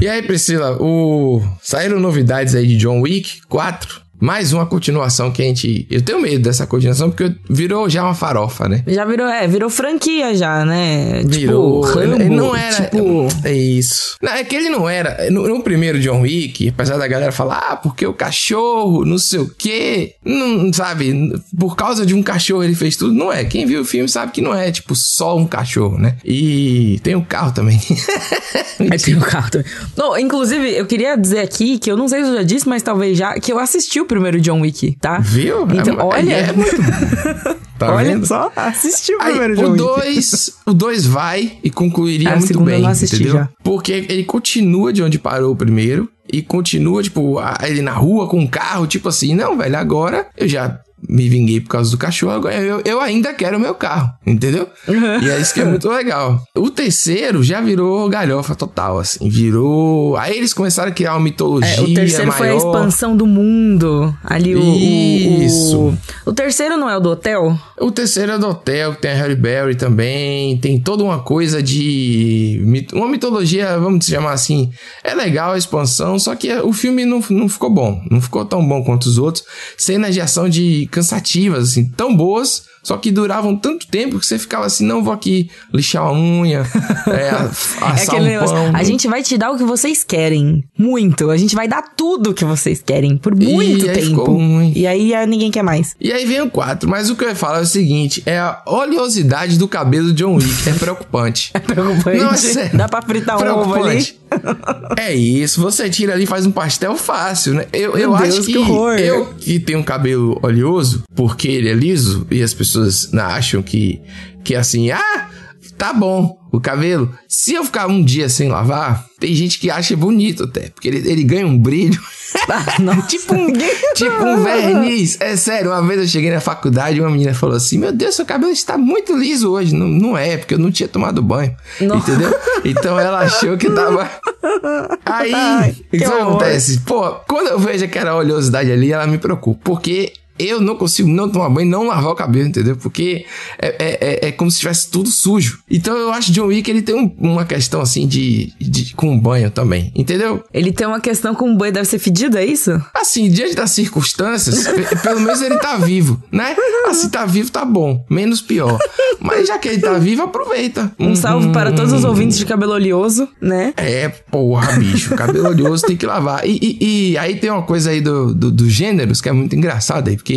E aí, Priscila, o... saíram novidades aí de John Wick 4 mais uma continuação que a gente. Eu tenho medo dessa continuação porque virou já uma farofa, né? Já virou, é, virou franquia já, né? Virou. Tipo, Rambo, não era. Tipo... É isso. Não, é que ele não era. No, no, primeiro John Wick, apesar da galera falar, ah, porque o cachorro, não sei o quê. Não, sabe? Por causa de um cachorro ele fez tudo. Não é. Quem viu o filme sabe que não é, tipo, só um cachorro, né? E tem o um carro também. é, tem o um carro também. Não, inclusive, eu queria dizer aqui que eu não sei se eu já disse, mas talvez já, que eu assisti o primeiro John Wick, tá? Viu? Então, é, olha. É muito... tá olha vendo? só, assisti o Aí, primeiro John o Wick. Dois, o 2 vai e concluiria Ah, muito segundo eu bem, não assisti entendeu? já. Porque ele continua de onde parou o primeiro e continua, tipo, ele na rua com um carro, tipo assim, não, velho, agora eu já me vinguei por causa do cachorro, agora eu, eu ainda quero o meu carro, entendeu? E é isso que é muito legal. O terceiro já virou galhofa total, assim, virou... Aí eles começaram a criar uma mitologia É, o terceiro foi a maior. expansão do mundo. Ali o. o- Isso. O, o terceiro não é o do hotel? O terceiro é do hotel, que tem a Harry Berry também. Tem toda uma coisa de. Uma mitologia, vamos chamar assim. É legal a expansão, só que o filme não, não ficou bom. Não ficou tão bom quanto os outros. Cenas de ação de cansativas, assim, tão boas, só que duravam tanto tempo que você ficava assim: não vou aqui lixar a unha, é, É assar aquele um negócio. pão. A gente vai te dar o que vocês querem. Muito. A gente vai dar tudo o que vocês querem. Por muito aí tempo. E aí ninguém quer mais. E aí vem o 4, mas o que eu ia falar é o seguinte: é a oleosidade do cabelo do John Wick. É preocupante. Preocupante. Não, é sério. Dá pra fritar um ovo ali. Preocupante. É isso, você tira ali e faz um pastel fácil, né? Eu, eu Meu acho Deus, que, que horror. eu que tenho um cabelo oleoso, porque ele é liso, e as pessoas né, acham que, que assim, ah, tá bom o cabelo. Se eu ficar um dia sem lavar, tem gente que acha bonito até, porque ele, ele ganha um brilho. Ah, tipo um, tipo um verniz. É sério, uma vez eu cheguei na faculdade e uma menina falou assim: Meu Deus, seu cabelo está muito liso hoje. Não, não é, porque eu não tinha tomado banho. Não. Entendeu? Então ela achou que tava. Aí, Ai, o que, que acontece? Pô, quando eu vejo aquela oleosidade ali, ela me preocupa. Porque eu não consigo não tomar banho não lavar o cabelo, entendeu? Porque é, é, é- é como se tivesse tudo sujo. Então eu acho que John Wick ele tem um- uma questão assim de, de com banho também, entendeu? Ele tem uma questão com o boi, deve ser fedido, é isso? Assim, diante das circunstâncias, pe- pelo menos ele tá vivo, né? Assim, tá vivo, tá bom. Menos pior. Mas já que ele tá vivo, aproveita. Um salve para todos os ouvintes de cabelo oleoso, né? É, porra, bicho. Cabelo oleoso tem que lavar. E, e- e aí tem uma coisa aí do, do- dos gêneros que é muito engraçada aí, porque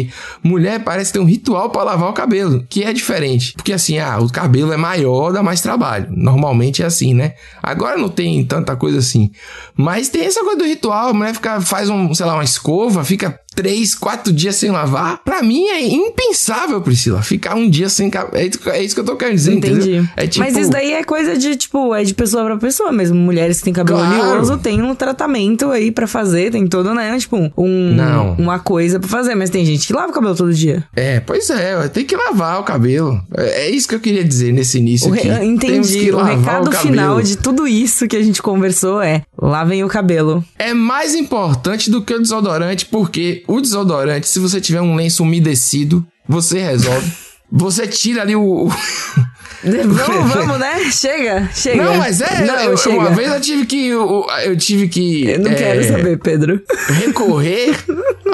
mulher parece ter um ritual pra lavar o cabelo, que é diferente. Porque assim, ah, o cabelo é maior, dá mais trabalho. Normalmente é assim, né? Agora não tem tanta coisa assim. Mas tem essa coisa do ritual, a mulher fica, faz um, sei lá, uma escova, fica três, quatro dias sem lavar. Pra mim é impensável, Priscila. Ficar um dia sem cabelo. É, isso- é isso que eu tô querendo dizer, Entendi. entendeu? É tipo, Mas isso daí é coisa de, tipo, é de pessoa pra pessoa mesmo. Mulheres que têm cabelo Claro. oleoso tem um tratamento aí pra fazer, tem todo, né? Tipo, um, Não. uma coisa pra fazer. Mas tem gente que lava o cabelo todo dia. É, pois é, tem que lavar o cabelo. É, é isso que eu queria dizer nesse início O re- aqui. Entendi. que O recado cabelo. final de tudo isso que a gente conversou é: lavem o cabelo. É mais importante do que o desodorante, porque o desodorante, se você tiver um lenço umedecido, você resolve. Você tira ali o. vamos, vamos, né? Chega, chega. Não, mas é. Não, eu- chega. Uma vez eu tive que. Eu, eu tive que. Eu não é, quero saber, Pedro. Recorrer.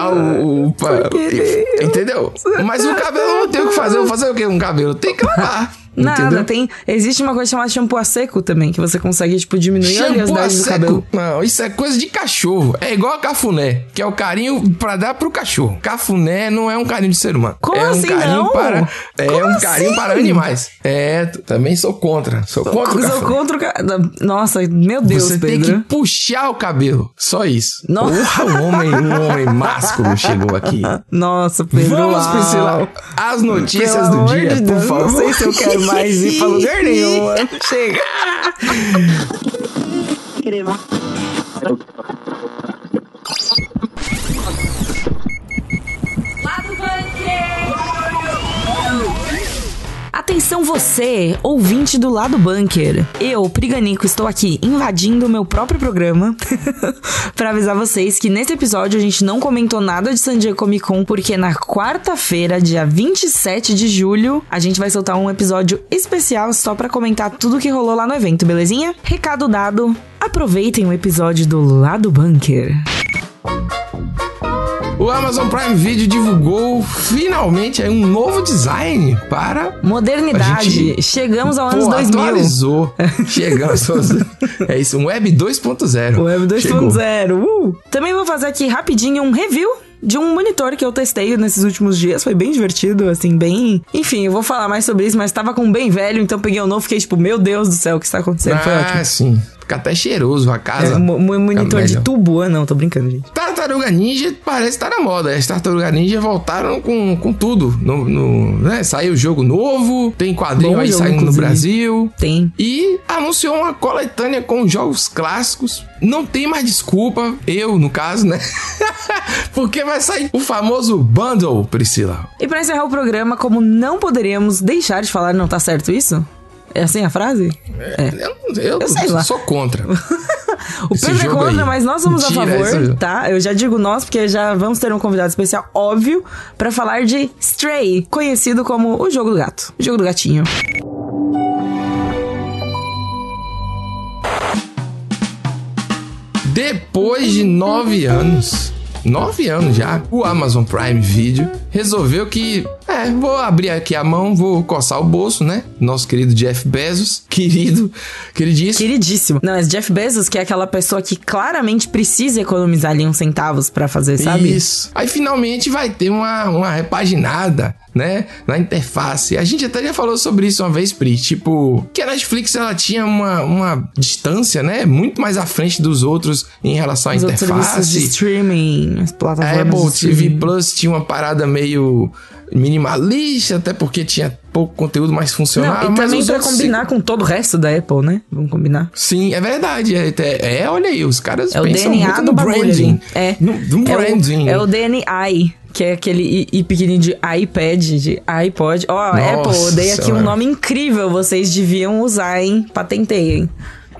O- pa- querer. entendeu? Mas o cabelo não tem o que fazer. Eu vou fazer o quê com o cabelo? Tem que lavar. Nada, entendeu? tem. Existe uma coisa chamada shampoo a seco também, que você consegue, tipo, diminuir a Shampoo a oleosidade do seco? cabelo. Não, isso é coisa de cachorro. É igual a cafuné, que é o carinho pra dar pro cachorro. Cafuné não é um carinho de ser humano. Como é um assim, carinho não? para É Como um carinho assim? para animais. É, também sou contra. Sou contra o Sou contra o ca... Nossa, meu Deus, Você tem Pedro. que puxar o cabelo. Só isso. Nossa. Porra, um homem, um homem másculo chegou aqui. Nossa, Pedro. Vamos. Priscila. As notícias Pelo do dia, de por Deus, favor. Não sei se eu quero mais ir pra lugar nenhum. Chega. A Atenção você, ouvinte do lado bunker. Eu, Priganico, estou aqui invadindo o meu próprio programa para avisar vocês que nesse episódio a gente não comentou nada de San Diego Comic Con porque na quarta-feira, dia 27 de julho, a gente vai soltar um episódio especial só para comentar tudo que rolou lá no evento, belezinha? Recado dado. Aproveitem o episódio do Lado Bunker. O Amazon Prime Video divulgou finalmente um novo design para modernidade. Gente, Chegamos ao ano 2000. Atualizou. Chegamos aos... É isso, um Web 2.0. Web 2.0. Uh. Também vou fazer aqui rapidinho um review de um monitor que eu testei nesses últimos dias. Foi bem divertido, assim, bem. Enfim, eu vou falar mais sobre isso, mas tava com um bem velho, então peguei o um novo fiquei tipo, meu Deus do céu, o que está acontecendo? Ah, Foi ótimo. sim. Fica até cheiroso a casa. É, monitor de tubo? Ah, não, tô brincando, gente. Tartaruga Ninja parece estar na moda. As Tartaruga Ninja voltaram com, com tudo. No, no né? Saiu jogo novo, tem quadrinho Bom aí jogo, saindo inclusive. no Brasil. Tem. E anunciou uma coletânea com jogos clássicos. Não tem mais desculpa, eu no caso, né? Porque vai sair o famoso bundle, Priscila. E para encerrar o programa, como não poderíamos deixar de falar, não tá certo isso? É assim a frase? É. Eu, eu, eu sei lá. sou contra. o Pedro é contra, aí. mas nós somos a favor, tá? Eu já digo nós, porque já vamos ter um convidado especial, óbvio, para falar de Stray, conhecido como o jogo do gato. O jogo do gatinho. Depois de nove anos, nove anos já, o Amazon Prime Video resolveu que, é, vou abrir aqui a mão, vou coçar o bolso, né? Nosso querido Jeff Bezos, querido, queridíssimo. Queridíssimo. Não, mas Jeff Bezos, que é aquela pessoa que claramente precisa economizar ali uns centavos para fazer, sabe? Isso. Aí finalmente vai ter uma, uma repaginada né, na interface. A gente até já falou sobre isso uma vez, Pri, tipo, que a Netflix ela tinha uma, uma distância, né, muito mais à frente dos outros em relação à Os interface. de streaming, as plataformas Apple TV Plus tinha uma parada meio minimalista, até porque tinha pouco conteúdo mais funcional. Não, e também pra combinar com todo o resto da Apple, né? Vamos combinar. Sim, é verdade. É, é, é olha aí, os caras é pensam o DNA muito no branding. É. No, no branding. É o, é o DNA que é aquele I, I pequenininho de iPad, de iPod. Ó, oh, Apple, eu dei aqui um nome incrível, vocês deviam usar, hein? Patentei, hein?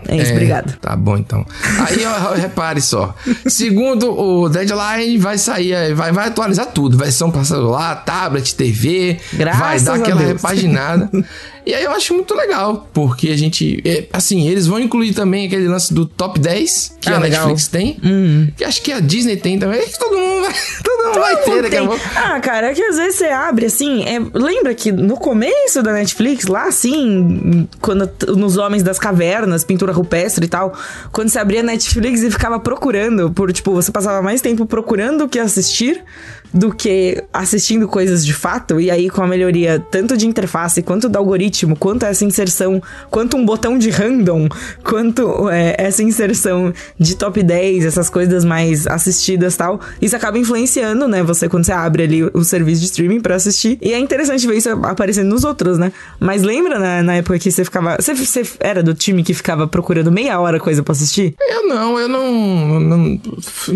É isso, é, obrigado. Tá bom, então. Aí, ó, repare só. Segundo o Deadline, vai sair, vai, vai atualizar tudo. Versão para celular, tablet, TV. Graças vai dar aquela repaginada. E aí eu acho muito legal, porque a gente. É, assim, eles vão incluir também aquele lance do top 10 que ah, a legal. Netflix tem. Hum. Que acho que a Disney tem também. Que todo mundo vai, todo mundo todo vai ter daqui a pouco. Ah, cara, é que às vezes você abre assim. É, lembra que no começo da Netflix, lá assim, quando nos Homens das Cavernas, pintura rupestre e tal, quando você abria a Netflix e ficava procurando, por tipo, você passava mais tempo procurando o que assistir do que assistindo coisas de fato, e aí com a melhoria tanto de interface, quanto do algoritmo, quanto essa inserção, quanto um botão de random, quanto é, essa inserção de top 10, essas coisas mais assistidas tal, isso acaba influenciando, né, você quando você abre ali o serviço de streaming para assistir, e é interessante ver isso aparecendo nos outros, né, mas lembra na, na época que você ficava, você, você, era do time que ficava procurando meia hora coisa para assistir? Eu não, eu não, não,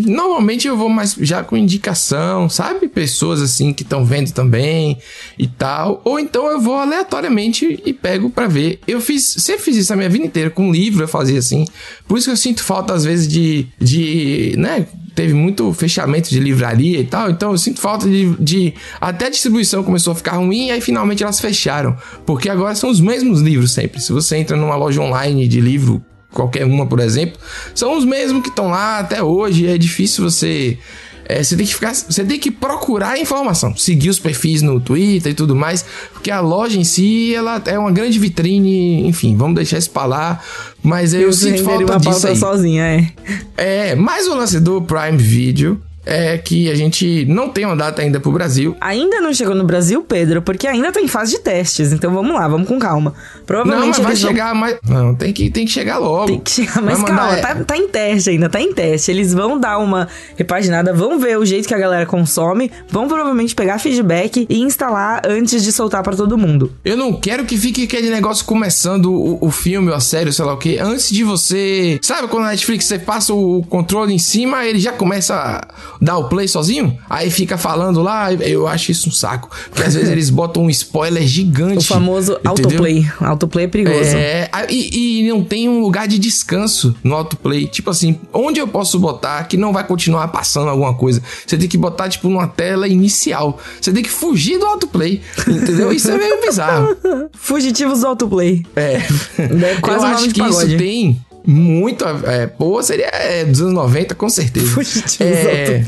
normalmente eu vou mais já com indicação, sabe? Pessoas assim que estão vendo também e tal. Ou então eu vou aleatoriamente e pego para ver. Eu fiz, sempre fiz isso a minha vida inteira. Com livro eu fazia assim. Por isso que eu sinto falta às vezes de, de né? Teve muito fechamento de livraria e tal, então eu sinto falta de, de. Até a distribuição começou a ficar ruim e aí finalmente elas fecharam. Porque agora são os mesmos livros sempre. Se você entra numa loja online de livro qualquer uma, por exemplo, são os mesmos que estão lá até hoje. É difícil você é, você tem que ficar, você tem que procurar informação, seguir os perfis no Twitter e tudo mais, porque a loja em si ela é uma grande vitrine, enfim, vamos deixar isso pra lá, mas eu, eu sinto falta uma disso aí. sozinha, é. É, mais o lance do Prime Video, é que a gente não tem uma data ainda pro Brasil. Ainda não chegou no Brasil, Pedro, porque ainda tá em fase de testes. Então vamos lá, vamos com calma. Provavelmente não, mas vai chegar mais. Não, tem que, tem que chegar logo. Tem que chegar, mas calma, mandar... tá, tá em teste ainda, tá em teste. Eles vão dar uma repaginada, vão ver o jeito que a galera consome, vão provavelmente pegar feedback e instalar antes de soltar para todo mundo. Eu não quero que fique aquele negócio começando o, o filme ou a série, sei lá o que, antes de você. Sabe quando na Netflix você passa o controle em cima, ele já começa dá o play sozinho, aí fica falando lá, eu acho isso um saco. Porque às vezes eles botam um spoiler gigante. O famoso entendeu? autoplay. Autoplay é perigoso. É, e, e não tem um lugar de descanso no autoplay. Tipo assim, onde eu posso botar que não vai continuar passando alguma coisa? Você tem que botar, tipo, numa tela inicial. Você tem que fugir do autoplay. Entendeu? Isso é meio bizarro. Fugitivos do autoplay. É. É quase eu acho que pagode. isso tem muito. a- É, pô, seria é, dos anos 90, com certeza. É,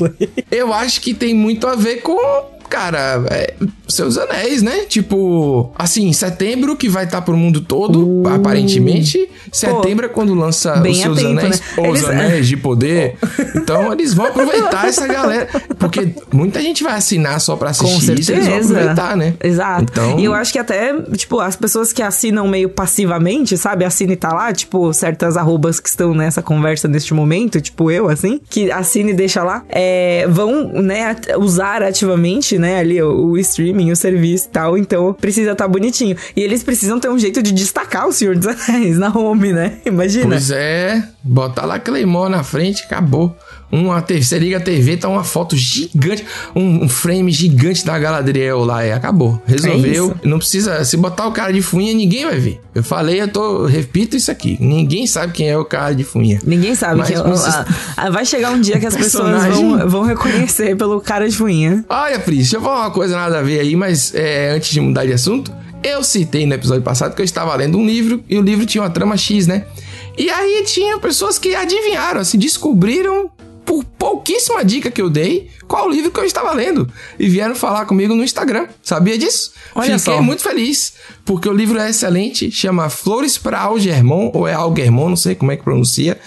eu acho que tem muito a ver com. Cara, é, seus anéis, né? Tipo, assim, setembro que vai estar pro mundo todo, aparentemente. Setembro é quando lança Uh. bem os seus tempo, anéis, né? os Eles- anéis de poder. Então eles vão aproveitar essa galera. Porque muita gente vai assinar só pra Com assistir isso, eles vão certeza. aproveitar, né? Exato. Então- E eu acho que até, tipo, as pessoas que assinam meio passivamente, sabe? Assina e tá lá, tipo, certas arrobas que estão nessa conversa neste momento, tipo eu, assim, que assina e deixa lá, é, vão, né, usar ativamente, né, ali o, streaming, o serviço e tal. Então precisa estar bonitinho. E eles precisam ter um jeito de destacar o Senhor dos Anéis na home, né? Imagina. Pois é, botar lá Claymore na frente, acabou. Uma TV, você liga a TV, tá uma foto gigante, um, um frame gigante da Galadriel lá, e acabou. Resolveu. É não precisa, se botar o cara de fuinha, ninguém vai ver. Eu falei, eu tô, eu repito isso aqui. Ninguém sabe quem é o cara de fuinha. Ninguém sabe Mas que você- ah, ah, vai chegar um dia que as pessoas Personagem- vão, vão reconhecer pelo cara de fuinha. Olha, Pris, deixa eu falar uma coisa nada a ver aí, mas é, antes de mudar de assunto, eu citei no episódio passado que eu estava lendo um livro e o livro tinha uma trama X, né? E aí tinha pessoas que adivinharam, assim, descobriram por pouquíssima dica que eu dei qual livro que eu estava lendo e vieram falar comigo no Instagram. Sabia disso? Olha Fiquei só. muito feliz, porque o livro é excelente, chama Flores para Algermon, ou é Algermon, não sei como é que pronuncia.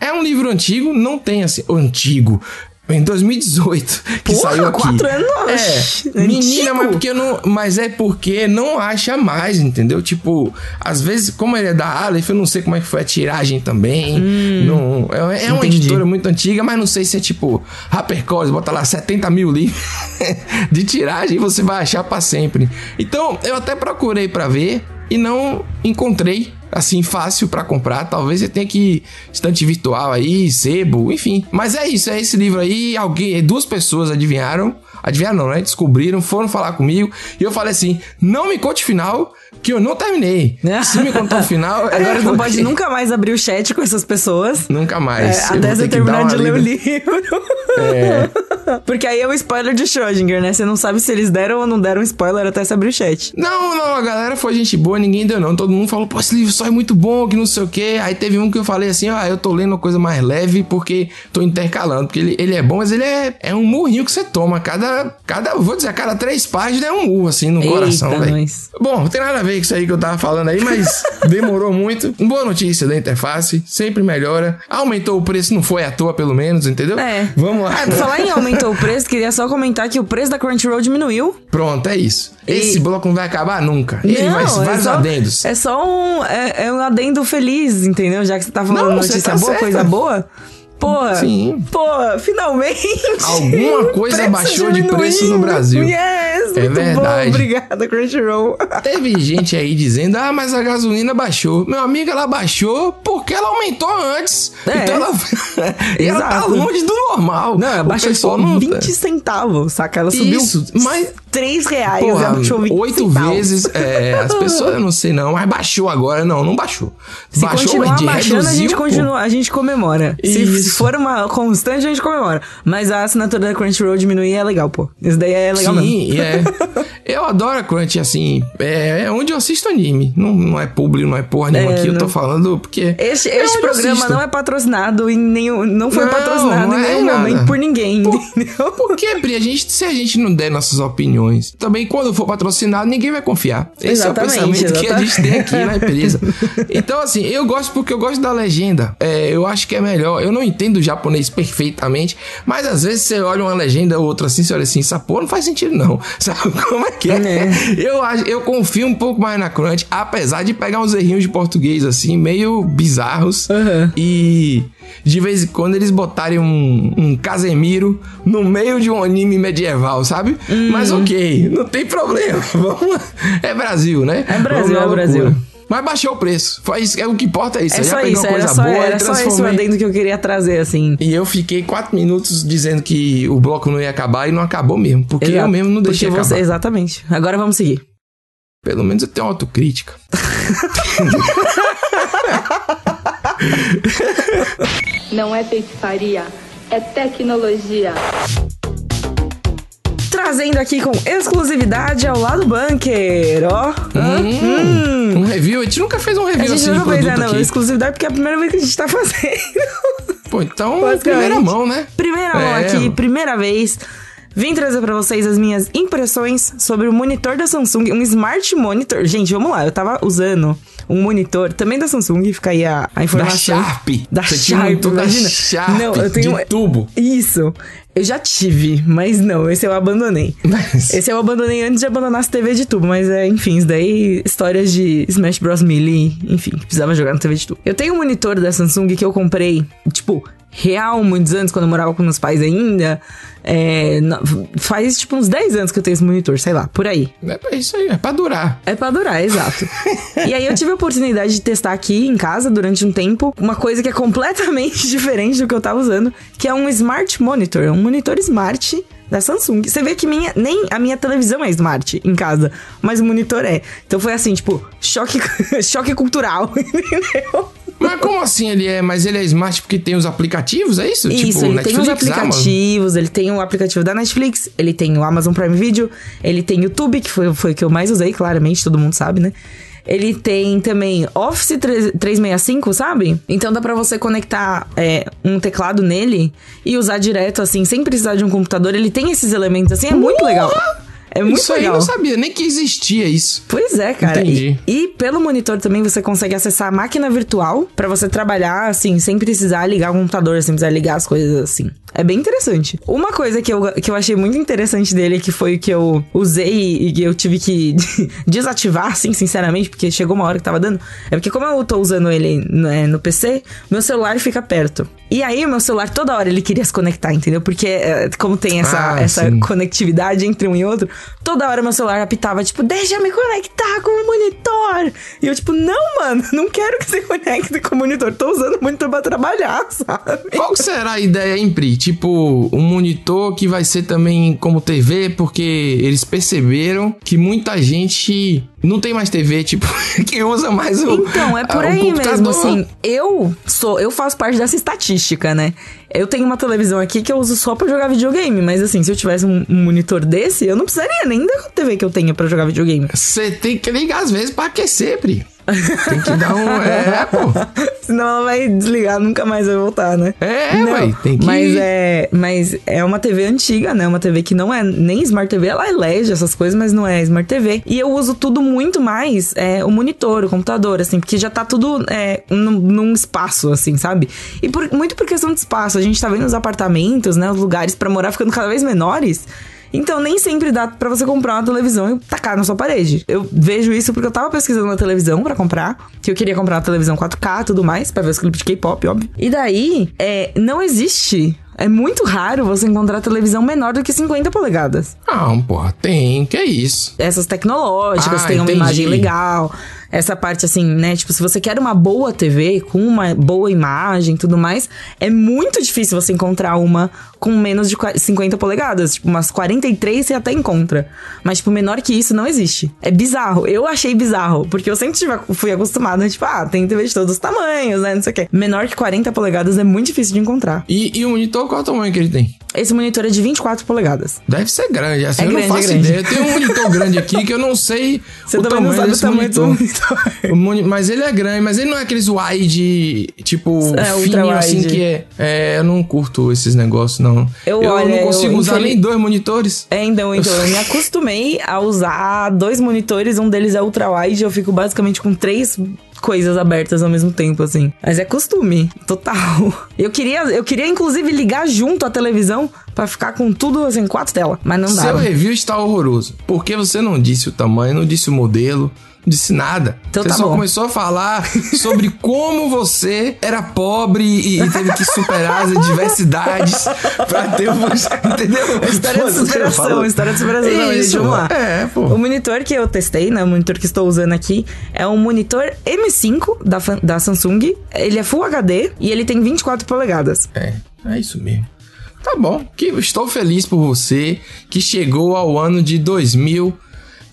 É um livro antigo, não tem assim, antigo. Em 2018, que Porra, saiu aqui. quatro anos? É, Antigo? menina, mas, porque não, mas é porque não acha mais, entendeu? Tipo, às vezes, como ele é da Aleph, eu não sei como é que foi a tiragem também. Não, é, é uma Hum. editora muito antiga, mas não sei se é tipo HarperCollins, bota lá 70 mil livros de tiragem e você vai achar pra sempre. Então, eu até procurei pra ver e não encontrei assim fácil pra comprar. Talvez você tenha que estante virtual aí, sebo, enfim. Mas é isso, é esse livro aí. Alguém, duas pessoas adivinharam, adivinharam não, né? Descobriram, foram falar comigo e eu falei assim: "Não me conte o final, que eu não terminei. Se me contar o final, é Agora não pode nunca mais abrir o chat com essas pessoas. Nunca mais. É, até você terminar de ler o livro. É. Porque aí é o spoiler de Schrödinger, né? Você não sabe se eles deram ou não deram spoiler até você abrir o chat. Não, não, a galera foi gente boa, ninguém deu não. Todo mundo falou, pô, esse livro só é muito bom, que não sei o quê. Aí teve um que eu falei assim, ah, eu tô lendo uma coisa mais leve porque tô intercalando. Porque ele, ele é bom, mas ele é, é um murrinho que você toma. Cada, cada, vou dizer, a cada três páginas é um murro, assim, no Eita, coração, velho. Bom, não tem nada a ver com isso aí que eu tava falando aí, mas demorou muito. Boa notícia da interface, sempre melhora. Aumentou o preço, não foi à toa, pelo menos, entendeu? É. Vamos lá. Ah, pra falar em aumentou o preço, queria só comentar que o preço da Crunchyroll diminuiu. Pronto, é isso. Esse E- bloco não vai acabar nunca. Ele Não, vai é vários só, adendos. É só um, é, é um adendo feliz, entendeu? Já que você tá falando Não, notícia tá boa, certa. coisa boa. Porra, Sim. porra, finalmente! Alguma coisa baixou de preço no. Brasil. Yes, É muito verdade. bom, obrigada, Crunchyroll. Teve gente aí dizendo, ah, mas a gasolina baixou. Meu amigo, ela baixou porque ela aumentou antes. É. Então ela, e ela tá longe do normal. Não, ela baixou só não- 20 centavos, saca? Ela subiu Isso, mas- 3 reais, Porra, baixou 20 oito vezes. é, as pessoas, eu não sei não, mas baixou agora. Não, não baixou. Se baixou, continuar de- baixando, a reduziu, gente pô. continua, a gente comemora. Se, Isso. se for uma constante, a gente comemora. Mas a assinatura da Crunchyroll diminuir é legal, pô. Isso daí é legal mesmo. Sim, é. Eu adoro a Crunch, assim. É, é onde eu assisto anime. Não, não é público, não é porra nenhuma É, aqui. Eu tô não. falando porque. Este, é este programa não é patrocinado em nenhum. Não foi Não, patrocinado não em é nenhum nada. momento por ninguém, entendeu? Por que, Pri? A gente, se a gente não der nossas opiniões, também quando for patrocinado, ninguém vai confiar. Esse Exatamente, é o pensamento que a gente tem aqui exatamente. na empresa. Então, assim, eu gosto porque eu gosto da legenda. É, eu acho que é melhor. Eu não entendo o japonês perfeitamente, mas às vezes você olha uma legenda ou outra assim, você olha assim, essa porra não faz sentido, não. Sabe como é que é? Eu, acho, eu confio um pouco mais na Crunch, apesar de pegar uns errinhos de português, assim, meio bizarros. Uhum. E de vez em quando eles botarem um, um Casemiro no meio de um anime medieval, sabe? Hum. Mas ok, não tem problema. Vamos. É Brasil, né? É Brasil, é Brasil. Mas baixou o preço. Foi isso, é o que importa é isso. É só isso, uma era coisa só, boa era e só esse transformei. adendo que eu queria trazer, assim. E eu fiquei quatro minutos dizendo que o bloco não ia acabar e não acabou mesmo. Porque Exato. eu mesmo não deixei você, acabar. exatamente. Agora vamos seguir. Pelo menos eu tenho autocrítica. Não é feitiçaria, é tecnologia. Trazendo aqui com exclusividade ao lado bunker, ó. Hã? Hum. Um review, a gente nunca fez um A review gente assim de nunca fez, né? Não, aqui. exclusividade porque é a primeira vez que a gente tá fazendo. Pô, então, primeira mão, né? Primeira mão É. aqui, primeira vez. Vim trazer pra vocês as minhas impressões sobre o monitor da Samsung, um Smart Monitor. Gente, vamos lá, eu tava usando um monitor também da Samsung, fica aí a, a Da informação. Sharp. Da Você tinha um Sharp, monitor da imagina. Sharp, Não, eu tenho de tubo. Isso. Eu já tive, mas não, esse eu abandonei. Mas- Esse eu abandonei antes de abandonar as TV de tubo, mas é, enfim, isso daí, histórias de Smash Bros. Melee, enfim, que precisava jogar na TV de tubo. Eu tenho um monitor da Samsung que eu comprei, tipo, real, muitos anos, quando eu morava com meus pais ainda. É, faz, tipo, uns 10 anos que eu tenho esse monitor, sei lá, por aí. É isso aí, é pra durar. É pra durar, exato. e aí eu tive a oportunidade de testar aqui em casa durante um tempo uma coisa que é completamente diferente do que eu tava usando, que é um Smart Monitor, um monitor smart da Samsung. Você vê que minha, nem a minha televisão é smart em casa, mas o monitor é. Então foi assim, tipo, choque, choque cultural, entendeu? Mas como assim ele é? Mas ele é smart porque tem os aplicativos, é isso? Isso, tipo, ele tem os Netflix, Amazon? aplicativos, ele tem o aplicativo da Netflix, ele tem o Amazon Prime Video, ele tem o YouTube, que foi, foi o que eu mais usei, claramente, todo mundo sabe, né? Ele tem também Office 3- 365, sabe? Então dá pra você conectar é, um teclado nele e usar direto, assim, sem precisar de um computador. Ele tem esses elementos, assim, é muito legal. É muito Isso aí eu legal. não sabia, nem que existia isso. Pois é, cara. Entendi. E, e pelo monitor também você consegue acessar a máquina virtual pra você trabalhar, assim, sem precisar ligar o computador, sem precisar ligar as coisas assim. É bem interessante. Uma coisa que eu, que eu achei muito interessante dele, que foi que eu usei e que eu tive que desativar, assim, sinceramente, porque chegou uma hora que tava dando. É porque como eu tô usando ele né, no PC, meu celular fica perto. E aí o meu celular toda hora ele queria se conectar, entendeu? Porque é, como tem essa, Ah, essa sim. conectividade entre um e outro, toda hora meu celular apitava, tipo, deixa eu me conectar com o monitor. E eu, tipo, não, mano, não quero que você conecte com o monitor. Tô usando o monitor pra trabalhar, sabe? Qual será a ideia, hein, Pri? Tipo, um monitor que vai ser também como TV, porque eles perceberam que muita gente não tem mais TV, tipo, que usa mais o Então, é por o aí mesmo, assim. Eu sou, eu faço parte dessa estatística, né? Eu tenho uma televisão aqui que eu uso só pra jogar videogame, mas assim, se eu tivesse um, um monitor desse, eu não precisaria nem da TV que eu tenho pra jogar videogame. Você tem que ligar às vezes pra aquecer, Pri. Tem que dar um. É, pô. Senão ela vai desligar, nunca mais vai voltar, né? É, Não, ué, tem que- Mas é, mas é uma TV antiga, né? Uma TV que não é nem Smart TV, ela é LED, essas coisas, mas não é Smart TV. E eu uso tudo muito mais é, o monitor, o computador, assim, porque já tá tudo é, num, num espaço, assim, sabe? E por- muito por questão de espaço. A gente tá vendo os apartamentos, né? Os lugares pra morar ficando cada vez menores. Então nem sempre dá pra você comprar uma televisão e tacar na sua parede. Eu vejo isso porque eu tava pesquisando uma televisão pra comprar, que eu queria comprar uma televisão 4K e tudo mais, pra ver os clipes de K-pop, óbvio. E daí, é, não existe. É muito raro você encontrar televisão menor do que 50 polegadas. Não, porra, tem, que é isso. Essas tecnológicas, Ah, tem uma entendi. imagem legal. Essa parte assim, né? Tipo, se você quer uma boa TV com uma boa imagem e tudo mais, é muito difícil você encontrar uma com menos de qua- 50 polegadas. Tipo, umas 43 você até encontra. Mas, tipo, menor que isso não existe. É bizarro. Eu achei bizarro. Porque eu sempre tive- fui acostumada, tipo, ah, tem TV de todos os tamanhos, né? Não sei o quê. Menor que 40 polegadas é muito difícil de encontrar. E, e o monitor, qual é o tamanho que ele tem? Esse monitor é de 24 polegadas. Deve ser grande, assim, É eu grande, não é faço grande. ideia. Eu tenho um monitor grande aqui que eu não sei Você o também tamanho não sabe o desse tamanho do monitor. Mas ele é grande, mas ele não é aqueles wide, tipo, É, fininho assim que é... É, eu não curto esses negócios, não. Eu, eu olha, não consigo eu, usar infeliz- nem dois monitores. É, então, então eu me acostumei a usar dois monitores, um deles é ultra wide, eu fico basicamente com três coisas abertas ao mesmo tempo, assim. Mas é costume, total. Eu queria, eu queria inclusive ligar junto a televisão pra ficar com tudo assim, quatro telas, mas não dá. Seu review está horroroso. Porque você não disse o tamanho, não disse o modelo, Disse nada. Então você tá só bom. começou a falar sobre como você era pobre e, e teve que superar as adversidades pra ter um. Entendeu? História de superação, história de superação. Não, gente, Isso, vamos lá. É, pô. O monitor que eu testei, né? O monitor que estou usando aqui é um monitor M5 da, da Samsung. Ele é Full HD e ele tem 24 polegadas. É, é isso mesmo. Tá bom, que estou feliz por você que chegou ao ano de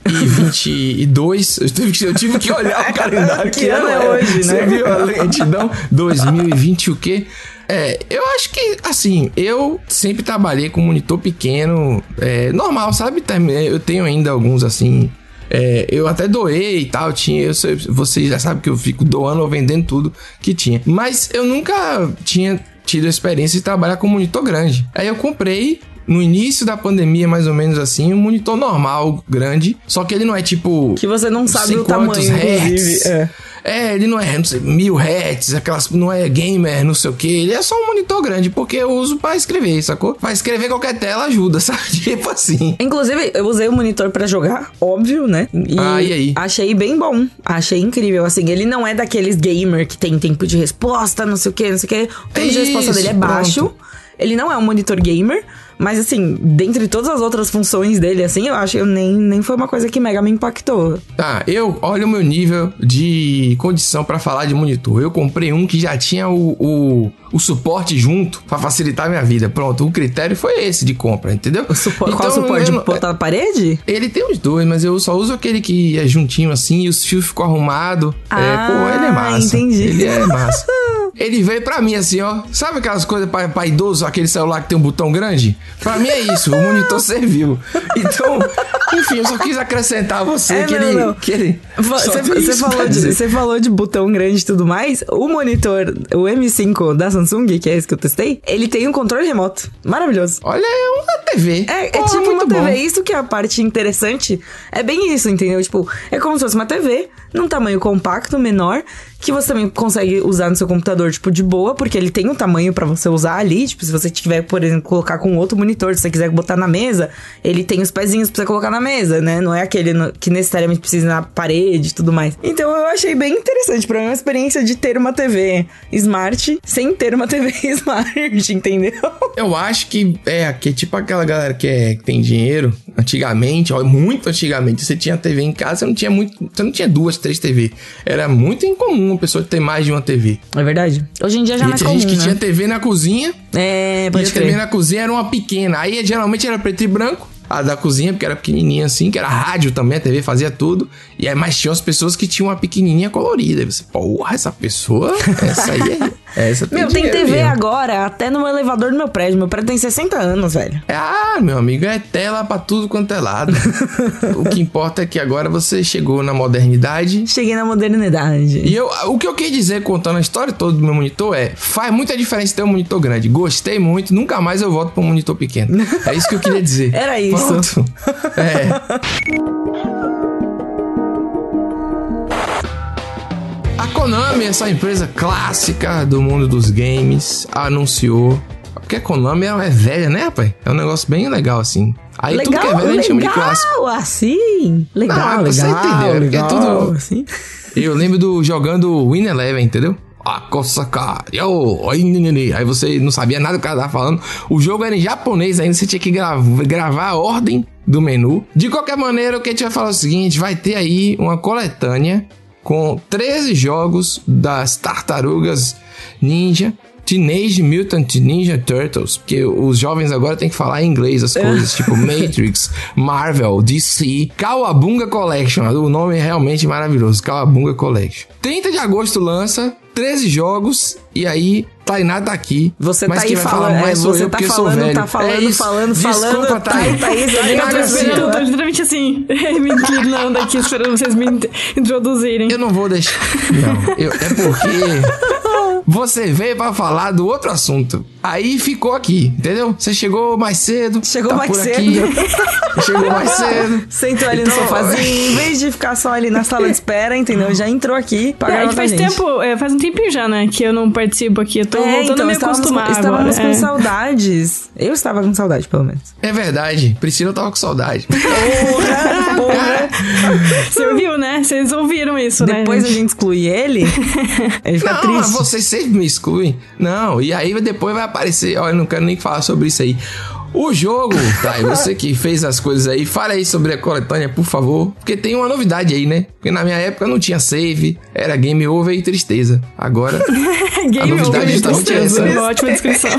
2022. Eu tive que, eu tive que olhar o calendário. Que ano é hoje, né? Você viu a lentidão? 2020 o quê? É, eu acho que, assim, eu sempre trabalhei com monitor pequeno, é, normal, sabe? Eu tenho ainda alguns, assim, é, eu até doei e tal, tinha, eu vocês já sabem que eu fico doando ou vendendo tudo que tinha. Mas eu nunca tinha tido a experiência de trabalhar com monitor grande. Aí eu comprei no início da pandemia, mais ou menos assim, um monitor normal, grande, só que ele não é tipo Que você não sabe o tamanho, hertz. É. É, ele não é, não sei, mil hertz, aquelas, não é gamer, não sei o que. Ele é só um monitor grande, porque eu uso pra escrever, sacou? Pra escrever qualquer tela ajuda, sabe? Tipo assim. Inclusive, eu usei o monitor pra jogar, óbvio, né? E Ah, e aí? Achei bem bom. Achei incrível. Assim, ele não é daqueles gamer que tem tempo de resposta, não sei o que, não sei o que. O tempo de resposta Isso, dele é baixo. pronto. Ele não é um monitor gamer, mas assim, dentre todas as outras funções dele, assim, eu acho que nem, nem foi uma coisa que mega me impactou. Tá, eu, olha o meu nível de condição pra falar de monitor. Eu comprei um que já tinha o, o, o suporte junto pra facilitar a minha vida. Pronto, o critério foi esse de compra, entendeu? O supo- Então, qual o suporte? não- botar na parede? Ele tem os dois, mas eu só uso aquele que é juntinho assim e os fios ficam arrumados. Ah, é, pô, ele é massa. entendi. Ele é massa. Ele veio pra mim assim, ó. Sabe aquelas coisas pra, pra idoso, aquele celular que tem um botão grande? Pra mim é isso, o monitor serviu. Então, enfim, eu só quis acrescentar a você É, que, não, ele, não. que ele. Você falou, de, falou de botão grande e tudo mais. O monitor, o M5 da Samsung, que é esse que eu testei, ele tem um controle remoto. Maravilhoso. Olha, é uma TV. É, é Pô, tipo uma TV. bom. Isso que é a parte interessante. É bem isso, entendeu? Tipo, é como se fosse uma TV, num tamanho compacto, menor, que você também consegue usar no seu computador, tipo, de boa, porque ele tem um tamanho pra você usar ali. Tipo, se você tiver, por exemplo, colocar com outro monitor, se você quiser botar na mesa, ele tem os pezinhos pra você colocar na mesa, né? Não é aquele no- que necessariamente precisa na parede e tudo mais. Então eu achei bem interessante. Pra mim, uma experiência de ter uma TV smart sem ter uma TV smart, entendeu? Eu acho que é, que é tipo aquela galera que, é, que tem dinheiro. Antigamente, ó, muito antigamente, você tinha TV em casa, você não tinha muito. Você não tinha duas, três TV. Era muito incomum uma pessoa ter mais de uma TV. É verdade. Hoje em dia já e não é tinha comum, gente que né? tinha TV na cozinha. É, E pode a TV crer. na cozinha era uma pequena. Aí geralmente era preto e branco. A da cozinha, porque era pequenininha assim, que era rádio também, a TV fazia tudo. E aí, mas tinha as pessoas que tinham uma pequenininha colorida. Aí você, porra, essa pessoa, essa aí é. Essa Meu, tem dinheiro TV mesmo. agora até no elevador do meu prédio. Meu prédio tem 60 anos, velho. Ah, meu amigo, é tela pra tudo quanto é lado. o que importa é que agora você chegou na modernidade. Cheguei na modernidade. E eu, o que eu quis dizer contando a história toda do meu monitor é: faz muita diferença ter um monitor grande. Gostei muito, nunca mais eu volto pra um monitor pequeno. É isso que eu queria dizer. Era isso. Pronto. É. Konami, essa empresa clássica do mundo dos games, anunciou. Porque a Konami é é velha, né, rapaz? É um negócio bem legal assim. Aí tudo que é velho a gente chama de clássico. legal, assim. Legal, Não, legal. você entendeu, é porque é legal, tudo- assim. Eu lembro do jogando Win Eleven, entendeu? Ah, cara. Yo. Aí você não sabia nada do que ela tava falando. O jogo era em japonês ainda, você tinha que gra- gravar a ordem do menu. De qualquer maneira, o que a gente vai falar é o seguinte: vai ter aí uma coletânea com 13 jogos das tartarugas ninja. Teenage Mutant Ninja Turtles, porque os jovens agora têm que falar em inglês as coisas, tipo Matrix, Marvel, DC, Kawabunga Collection, o nome é realmente maravilhoso, Kawabunga Collection. 30 de agosto lança, 13 jogos, e aí Tainá tá aqui. Você mas tá quem aí falando, mais é, sou você eu, tá porque eu sou falando, velho. tá falando, É isso. falando, Desculpa, falando. Thaís. Tá, eu nem tô Garcia. esperando. Eu tô literalmente assim, me inclinando aqui, esperando vocês me int- introduzirem. Eu não vou deixar. Não, eu- é porque. Você veio pra falar do outro assunto. Aí ficou aqui, entendeu? Você chegou mais cedo. Chegou tá mais por cedo. aqui, chegou mais cedo. Sentou ali Então, no sofazinho, em vez de ficar só ali na sala de espera, entendeu? Já entrou aqui pra É, gravar que com a faz gente. tempo, é, faz um tempinho já, né, que eu não participo aqui. Eu tô É, voltando então, a me acostumar estávamos agora. com é. saudades. Eu estava com saudade, pelo menos. É verdade, Priscila tava com saudade. Porra, porra. Você ouviu, né? Vocês ouviram isso, né? Depois a gente? exclui ele, ele fica Não, triste. vocês sempre me excluem. Não, e aí depois vai aparecer. Olha, eu não quero nem falar sobre isso aí. O jogo, tá? E você que fez as coisas aí, fale aí sobre a coletânea, por favor. Porque tem uma novidade aí, né? Porque na minha época não tinha save, era game over e tristeza. Agora, Game A novidade over, é justamente tristeza. essa. Uma ótima descrição.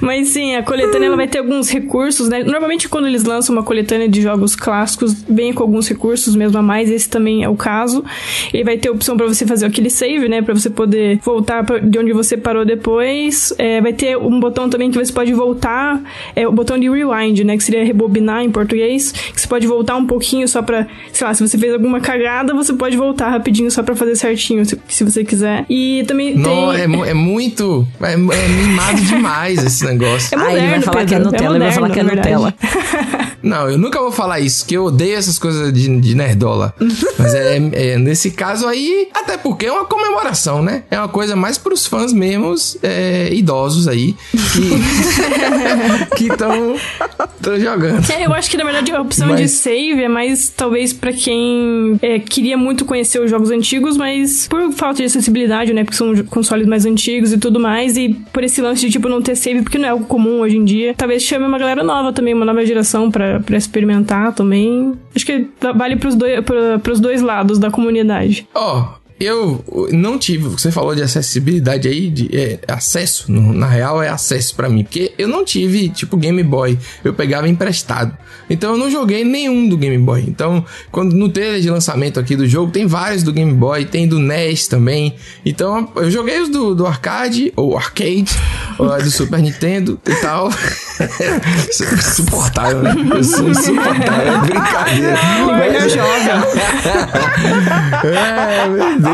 Mas sim, a coletânea ela vai ter alguns recursos, né? Normalmente quando eles lançam uma coletânea de jogos clássicos, vem com alguns recursos mesmo a mais, esse também é o caso. Ele vai ter a opção pra você fazer aquele save, né? Pra você poder voltar pra- de onde você parou depois. É, vai ter um botão também que você pode voltar, é o botão de rewind, né? Que seria rebobinar em português, que você pode voltar um pouquinho só pra, sei lá, se você fez alguma cagada, você pode voltar rapidinho só pra fazer certinho, se, se você quiser. E também não, tem... é, é muito. É, é mimado demais esse negócio. É Ah, ele vai moderno, falar que é Pedro, Nutella, ele vai falar que é moderno, Nutella. Não, eu nunca vou falar isso, que eu odeio essas coisas de, de nerdola. Mas é, é, nesse caso aí, até porque é uma comemoração, né? É uma coisa mais pros fãs mesmos, é, idosos aí, que estão jogando. É, eu acho que na verdade a opção Mas- de save é mais talvez pra quem é, queria muito conhecer os jogos antigos, mas por falta de acessibilidade, né? Porque são consoles mais antigos e tudo mais, e por esse lance de tipo não ter save, porque não é algo comum hoje em dia. Talvez chame uma galera nova também, uma nova geração pra experimentar também. Acho que vale pros dois, pra, pros dois lados da comunidade. Ó, eu não tive, você falou de acessibilidade aí, de é, acesso, no- na real é acesso pra mim, porque eu não tive, tipo, Game Boy, eu pegava emprestado. Então eu não joguei nenhum do Game Boy. Então, quando no trailer de lançamento aqui do jogo, tem vários do Game Boy, tem do NES também. Então eu joguei os do, do arcade, ou arcade, ou do Super Nintendo e tal. Isso é insuportável, né? Eu sou insuportável, é brincadeira. Mas- é, meu Deus.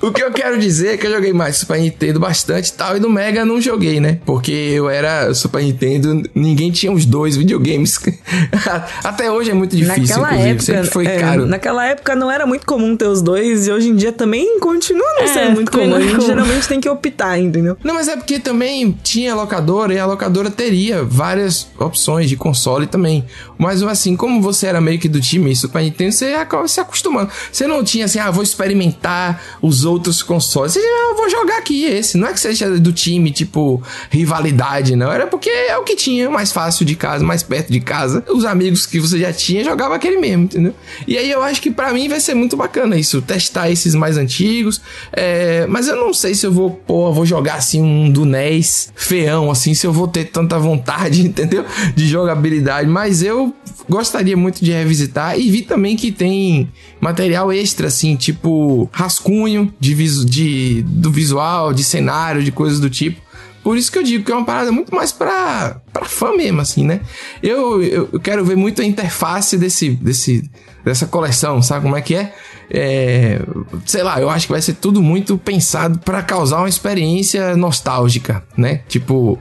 O que eu quero dizer é que eu joguei mais Super Nintendo bastante e tal, e do Mega não joguei, né? Porque eu era Super Nintendo, ninguém tinha os dois videogames. Até hoje é muito difícil, naquela inclusive. época, Sempre foi é, caro. naquela época não era muito comum ter os dois e hoje em dia também continua não É, sendo muito comum. A é gente geralmente tem que optar, entendeu? Não, mas é porque também tinha locadora e a locadora teria várias opções de console também. Mas assim, como você era meio que do time Super Nintendo, você acaba se acostumando. Você não tinha assim, ah, vou experimentar os outros consoles. Você, ah, vou jogar aqui esse. Não é que seja do time, tipo, rivalidade, não. Era porque é o que tinha mais fácil de casa, mais perto de casa. Os amigos que você já tinha jogava aquele mesmo, entendeu? E aí eu acho que pra mim vai ser muito bacana isso, testar esses mais antigos. É, mas eu não sei se eu vou, pô, vou jogar assim um do NES feão, assim, se eu vou ter tanta vontade, entendeu? De jogabilidade. Mas eu gostaria muito de revisitar e vi também que tem material extra, assim, tipo rascunho de, visu de do visual, de cenário, de coisas do tipo. Por isso que eu digo que é uma parada muito mais pra, pra fã mesmo, assim, né? Eu, eu, eu quero ver muito a interface desse, desse, dessa coleção, sabe como é que é? é? Sei lá, eu acho que vai ser tudo muito pensado pra causar uma experiência nostálgica, né? Tipo,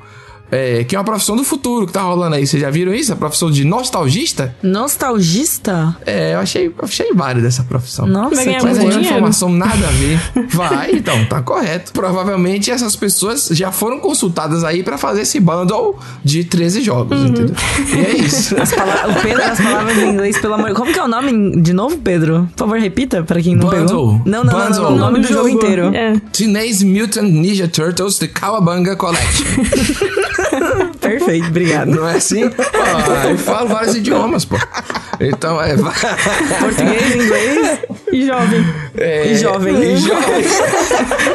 é, que é uma profissão do futuro que tá rolando aí. Vocês já viram isso? A profissão de nostalgista? Nostalgista? É, eu achei, achei válida essa profissão. Nossa, Vai ganhar Mas é uma informação nada a ver. Vai, então, tá correto. Provavelmente essas pessoas já foram consultadas aí pra fazer esse bundle de 13 jogos, Uhum. entendeu? E é isso. As o Pedro, as palavras em inglês, pelo amor... Como que é o nome de novo, Pedro? Por favor, repita pra quem não Bundle. pegou. Não, não, não, não, Bundle. não, o nome do jogo inteiro. É. Teenage Mutant Ninja Turtles The Cowabunga Collection. ハハハハ! Perfeito, obrigado. Não é assim? Pô, eu falo vários idiomas, pô. Então é. Português, inglês E jovem. é e jovem. E jovem.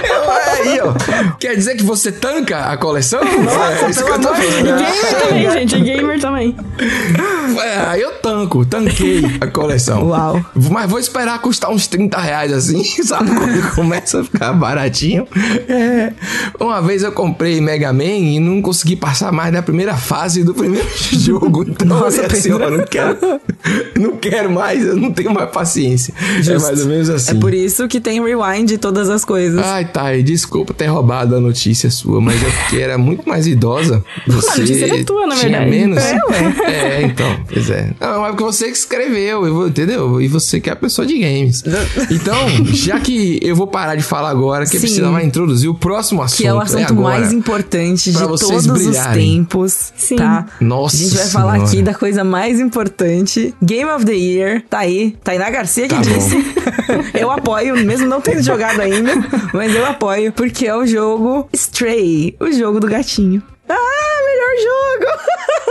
Eu- aí, ó. Quer dizer que você tanca a coleção? é isso que eu tô E falando. gamer também, gente. E gamer também. É, aí eu tanco, tanquei a coleção. Uau. Mas vou esperar custar uns 30 reais assim, sabe? Quando começa a ficar baratinho. É. Uma vez eu comprei Mega Man e não consegui passar mais da primeira fase do primeiro jogo. Então, Nossa, Nossa, assim, não quero, não quero mais, eu não tenho mais paciência. É, mais ou menos assim. É por isso que tem rewind de todas as coisas. Ai, Thay, desculpa ter roubado a notícia sua, mas é porque era muito mais idosa. Você notícia era tua, na tinha verdade. menos. É, É, então, pois é. Não, é porque você que escreveu, entendeu? E você que é a pessoa de games. Então, já que eu vou parar de falar agora, que Sim. precisa mais introduzir o próximo assunto. Que é o assunto agora. mais importante de todos vocês os brilharem. Tempos, Sim. tá? Nossa A gente vai falar Senhora. aqui da coisa mais importante. Game of the Year, tá aí. Tainá Garcia que Tá disse. eu apoio, mesmo não tendo jogado ainda, mas eu apoio, porque é o jogo Stray, o jogo do gatinho. Ah, melhor jogo!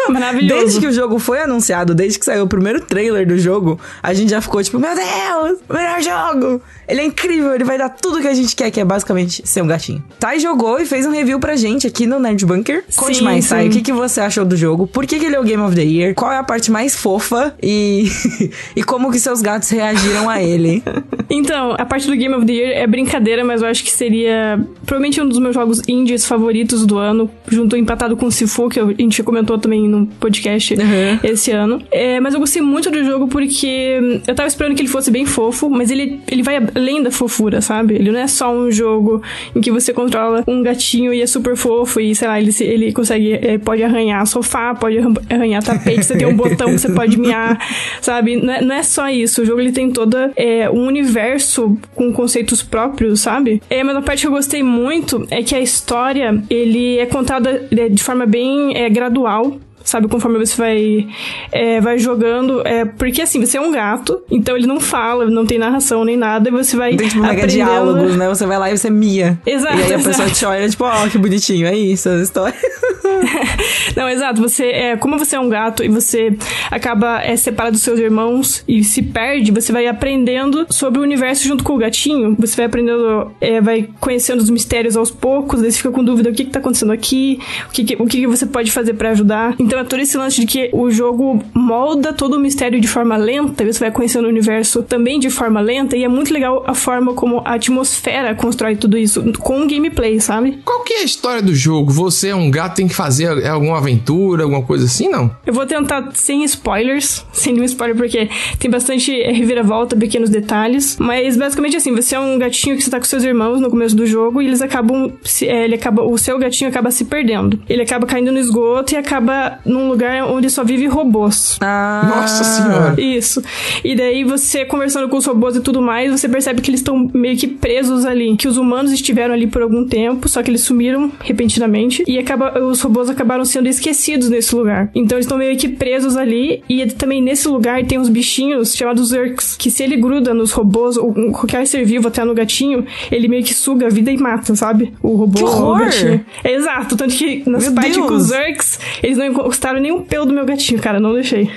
Maravilhoso. Desde que o jogo foi anunciado, desde que saiu o primeiro trailer do jogo, a gente já ficou tipo, meu Deus, melhor jogo! Ele é incrível, ele vai dar tudo que a gente quer, que é basicamente ser um gatinho. Thay jogou e fez um review pra gente aqui no Nerd Bunker. Conte Sim, mais, Thay, o que, que você achou do jogo? Por que, que ele é o Game of the Year? Qual é a parte mais fofa? E, e como que seus gatos reagiram a ele? Então, a parte do Game of the Year é brincadeira, mas eu acho que seria provavelmente um dos meus jogos indies favoritos do ano, junto empatado com o Sifu, que a gente comentou também no podcast Uhum. esse ano. É, mas eu gostei muito do jogo porque eu tava esperando que ele fosse bem fofo, mas ele, ele vai além da fofura, sabe? Ele não é só um jogo em que você controla um gatinho e é super fofo e, sei lá, ele, ele consegue, é, pode arranhar sofá, pode arran- arranhar tapete, você tem um botão que você pode miar, sabe? Não é, não é só isso, o jogo ele tem toda é, um universo com conceitos próprios, sabe? É, mas a parte que eu gostei muito é que a história, ele é contada é, de forma bem é, gradual, sabe, conforme você vai, é, vai jogando. É, porque assim, você é um gato, então ele não fala, não tem narração nem nada, e você vai Tem tipo aprendendo... diálogos, né? Você vai lá e você mia. Exato, E aí a exato. pessoa te olha, tipo, ó, que bonitinho, é isso, as histórias. Não, exato. Você é, como você é um gato e você acaba é, separado dos seus irmãos e se perde, você vai aprendendo sobre o universo junto com o gatinho. Você vai aprendendo, é, vai conhecendo os mistérios aos poucos. Daí você fica com dúvida o que, que tá acontecendo aqui, o que, que- o que, que você pode fazer pra ajudar. Então é todo esse lance de que o jogo molda todo o mistério de forma lenta. E você vai conhecendo o universo também de forma lenta. E é muito legal a forma como a atmosfera constrói tudo isso com o gameplay, sabe? Qual que é a história do jogo? Você é um gato, tem que fazer alguma aventura, alguma coisa assim, não? Eu vou tentar sem spoilers, sem nenhum spoiler, porque tem bastante reviravolta, pequenos detalhes. Mas basicamente assim, você é um gatinho que você tá com seus irmãos no começo do jogo e eles acabam. é, ele acaba o seu gatinho acaba se perdendo. Ele acaba caindo no esgoto e acaba num lugar onde só vive robôs. Ah, Nossa senhora. Isso. E daí você conversando com os robôs e tudo mais, você percebe que eles estão meio que presos ali. Que os humanos estiveram ali por algum tempo, só que eles sumiram repentinamente. E acaba, os robôs acabaram sendo esquecidos nesse lugar. Então eles estão meio que presos ali. E também nesse lugar tem uns bichinhos chamados Zerks. Que se ele gruda nos robôs ou qualquer ser vivo, até no gatinho, ele meio que suga a vida e mata, sabe? O robô Que horror! gatinho. É exato. Tanto que nas partes com os Zerks, eles não encostaram nem um pelo do meu gatinho, cara. Não deixei.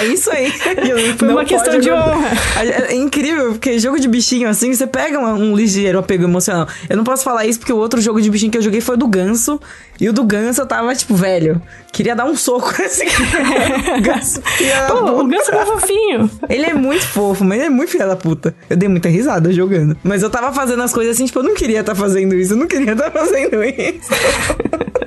é isso aí. Foi Não uma questão de honra. É incrível, porque jogo de bichinho assim, você pega um, um ligeiro apego emocional. Eu não posso falar isso porque o outro jogo de bichinho que eu joguei foi o do ganso. E o do ganso eu tava, tipo, velho, queria dar um soco nesse cara. O ganso, Pô, o ganso é fofinho. Ele é muito fofo, mas ele é muito filha da puta. Eu dei muita risada jogando. Mas eu tava fazendo as coisas assim, tipo, eu não queria estar fazendo isso, eu não queria estar fazendo isso.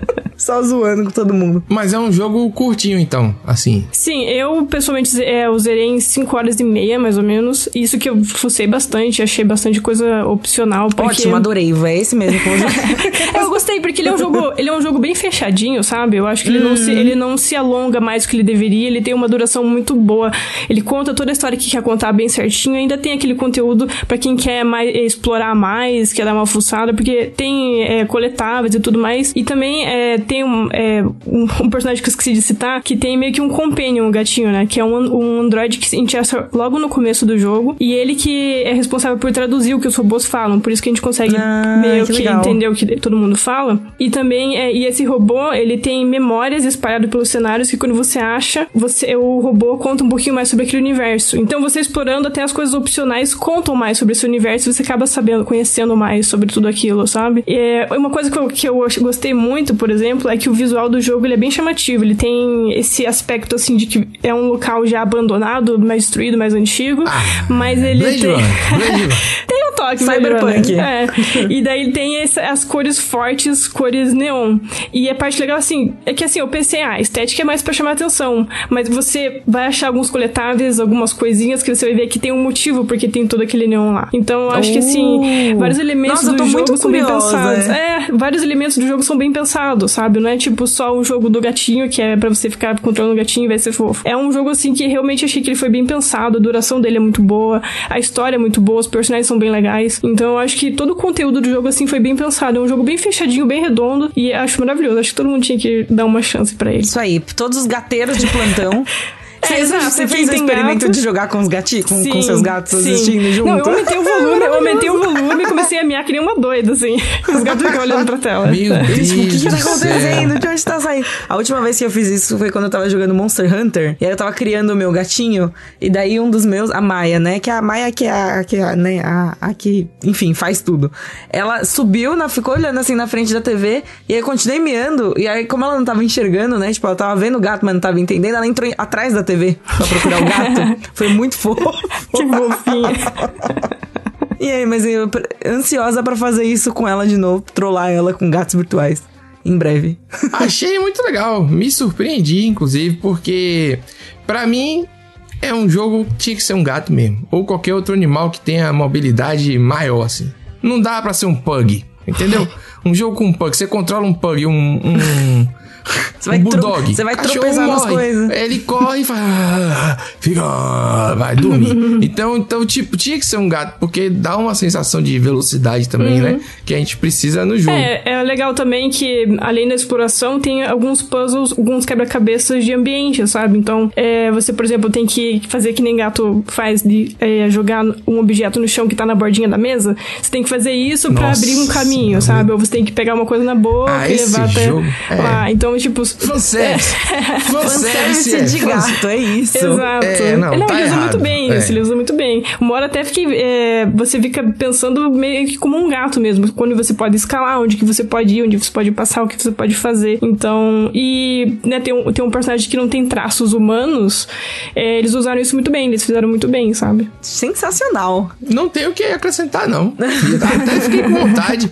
Só zoando com todo mundo. Mas é um jogo curtinho, então, assim. Sim, eu pessoalmente é, eu zerei em 5 horas e meia, mais ou menos. Isso que eu fucei bastante, achei bastante coisa opcional. Porque... Ótimo, adorei. É esse mesmo que eu gostei, porque ele é um jogo, ele é um jogo bem fechadinho, sabe? Eu acho que ele, não se, ele não se alonga mais do que ele deveria, ele tem uma duração muito boa. Ele conta toda a história que quer contar bem certinho, ainda tem aquele conteúdo pra quem quer mais, é, explorar mais, quer dar uma fuçada, porque tem é, coletáveis e tudo mais. E também é, tem um, é, um, um personagem que eu esqueci de citar, que tem meio que um companion, um gatinho, né? Que é um, um android que a gente acha logo no começo do jogo. E ele que é responsável por traduzir o que os robôs falam. Por isso que a gente consegue Ah, meio que que, entender o que todo mundo fala. E também, é, e esse robô, ele tem memórias espalhadas pelos cenários que quando você acha, você o robô conta um pouquinho mais sobre aquele universo. Então você explorando até as coisas opcionais contam mais sobre esse universo e você acaba sabendo, conhecendo mais sobre tudo aquilo, sabe? E, é, uma coisa que eu, que eu gostei muito, por exemplo, é que o visual do jogo ele é bem chamativo. Ele tem esse aspecto assim de que é um local já abandonado, mais destruído, mais antigo. Ah, mas ele Blade tem. Blade. Tem um toque, Cyberpunk. É. E daí tem esse, as cores fortes, cores neon. E a parte legal, assim, é que assim, eu pensei, ah, a estética é mais pra chamar atenção. Mas você vai achar alguns coletáveis, algumas coisinhas que você vai ver que tem um motivo porque tem todo aquele neon lá. Então eu acho que assim, Oh. vários elementos Nossa, eu tô do jogo muito são bem curiosa, pensados. é. É, vários elementos do jogo são bem pensados, sabe? Não é tipo só um jogo do gatinho que é pra você ficar controlando o gatinho e vai ser fofo. É um jogo assim que realmente achei que ele foi bem pensado, a duração dele é muito boa, a história é muito boa, os personagens são bem legais. Então eu acho que todo o conteúdo do jogo assim foi bem pensado. É um jogo bem fechadinho, bem redondo e acho maravilhoso. Acho que todo mundo tinha que dar uma chance pra ele. Isso aí, todos os gateiros de plantão. É, Você, exato, você fez o experimento gato- de jogar com os gatinhos, com, com seus gatos sim. assistindo junto? Não, eu aumentei o volume, eu aumentei o volume e comecei a miar que nem uma doida, assim. Os gatos ficam olhando pra tela. Meu É. Deus Tipo, o que, que tá acontecendo? De onde tá saindo? A última vez que eu fiz isso foi quando eu tava jogando Monster Hunter. E aí eu tava criando o meu gatinho. E daí um dos meus, a Maia, né? Que é a Maia que é a, que é né? A, a que, enfim, faz tudo. Ela subiu, na, ficou olhando assim na frente da TV. E aí eu continuei miando. E aí, como ela não tava enxergando, né? Tipo, ela tava vendo o gato, mas não tava entendendo. Ela entrou atrás da TV pra procurar o gato. Foi muito fofo. Que fofinha. E aí, mas eu ansiosa pra fazer isso com ela de novo, trollar ela com gatos virtuais. Em breve. Achei muito legal. Me surpreendi, inclusive, porque pra mim é um jogo que tinha que ser um gato mesmo. Ou qualquer outro animal que tenha mobilidade maior, assim. Não dá pra ser um pug, entendeu? Um jogo com um pug. Você controla um pug, um. um Você vai um bulldog. você vai tropeçar nas coisas. Ele corre e faz. "Ah", Fica. Vai dormir. então, então, tipo, tinha que ser um gato, porque dá uma sensação de velocidade também, né? Que a gente precisa no jogo. É, é legal também que, além da exploração, tem alguns puzzles, alguns quebra-cabeças de ambiente, sabe? Então, é, você, por exemplo, tem que fazer que nem gato faz de é, jogar um objeto no chão que tá na bordinha da mesa. Você tem que fazer isso pra Nossa abrir um caminho, Senhora. sabe? Ou você tem que pegar uma coisa na boca Ah, e levar até jogo, é. lá. Então, tipo. Fanservice. Fanservice é. de gato, é isso. Exato. É, não, tá ele usa muito bem É. isso, ele usa muito bem. Uma hora até que é, você fica pensando meio que como um gato mesmo, quando você pode escalar, onde que você pode ir, onde você pode passar, o que você pode fazer. Então, e né, tem, um, tem um personagem que não tem traços humanos, é, eles usaram isso muito bem, eles fizeram muito bem, sabe? Sensacional. Não tenho o que acrescentar, não. Até fiquei com vontade.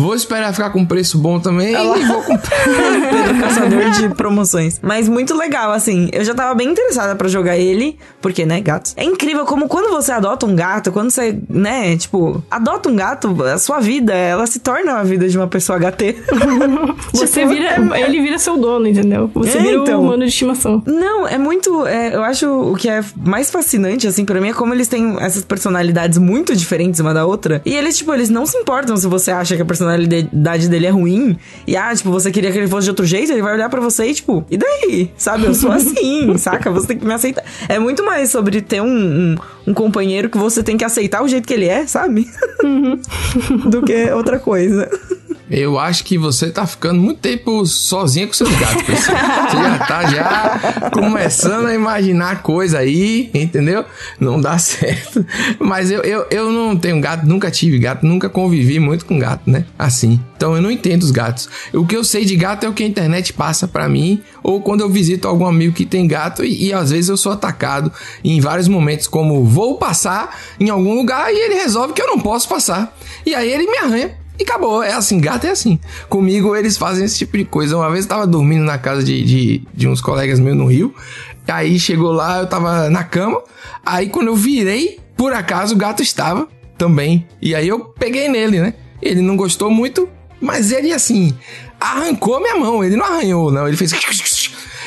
Vou esperar ficar com preço bom também e vou comprar. Pedro Caçador de promoções. Mas muito legal, assim. Eu já tava bem interessada pra jogar ele, porque, né, gatos. É incrível como quando você adota um gato, quando você, né, tipo, adota um gato, a sua vida, ela se torna a vida de uma pessoa HT. Você Tipo, vira, ele vira seu dono, entendeu? Você É, vira então. o humano de estimação. Não, é muito. é, eu acho o que é mais fascinante, assim, pra mim, é como eles têm essas personalidades muito diferentes uma da outra. E eles, tipo, eles não se importam se você acha que a personalidade dele é ruim. E, ah, tipo, você queria que ele fosse de outro jeito, ele vai olhar pra você e, tipo, e daí? Sabe? Eu sou assim, saca? Você tem que me aceitar. É muito mais sobre ter um, um, um companheiro que você tem que aceitar o jeito que ele é, sabe? Do que outra coisa. Eu acho que você tá ficando muito tempo sozinha com seus gatos. Você já tá já começando a imaginar coisa aí, entendeu? Não dá certo. Mas eu, eu, eu não tenho gato, nunca tive gato, nunca convivi muito com gato, né? Assim. Então eu não entendo os gatos. O que eu sei de gato é o que a internet passa pra mim, ou quando eu visito algum amigo que tem gato e, e às vezes eu sou atacado em vários momentos, como vou passar em algum lugar e ele resolve que eu não posso passar. E aí ele me arranha. E acabou, é assim, gato é assim. Comigo eles fazem esse tipo de coisa. Uma vez eu tava dormindo na casa de, de, de uns colegas meus no Rio. Aí chegou lá, eu tava na cama. Aí quando eu virei, por acaso o gato estava também. E aí eu peguei nele, né? Ele não gostou muito, mas ele assim, arrancou minha mão. Ele não arranhou, não. Ele fez.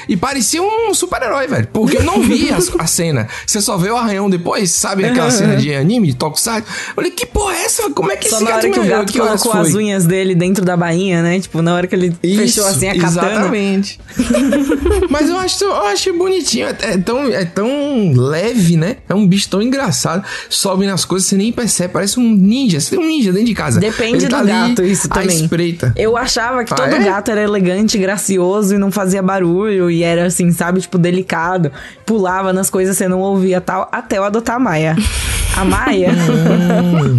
E parecia um super-herói, velho. Porque eu não vi a, a cena. Você só vê o arranhão depois, sabe aquela cena de anime, de Tokusatsu? Eu falei, que porra é essa? Como é que Só esse na hora que o gato Que colocou as unhas dele dentro da bainha, né? Tipo, na hora que ele fechou Isso, assim a katana. Exatamente. Mas eu acho, eu acho bonitinho. É, é tão, é tão leve, né? É um bicho tão engraçado. Sobe nas coisas, você nem percebe. Parece um ninja. Você tem um ninja dentro de casa. Depende tá do gato, isso também. espreita. Eu achava que Ah, todo é? gato era elegante, gracioso e não fazia barulho e era assim, sabe, tipo, delicado. Pulava nas coisas, você não ouvia tal, até eu adotar a Maia. A Maia,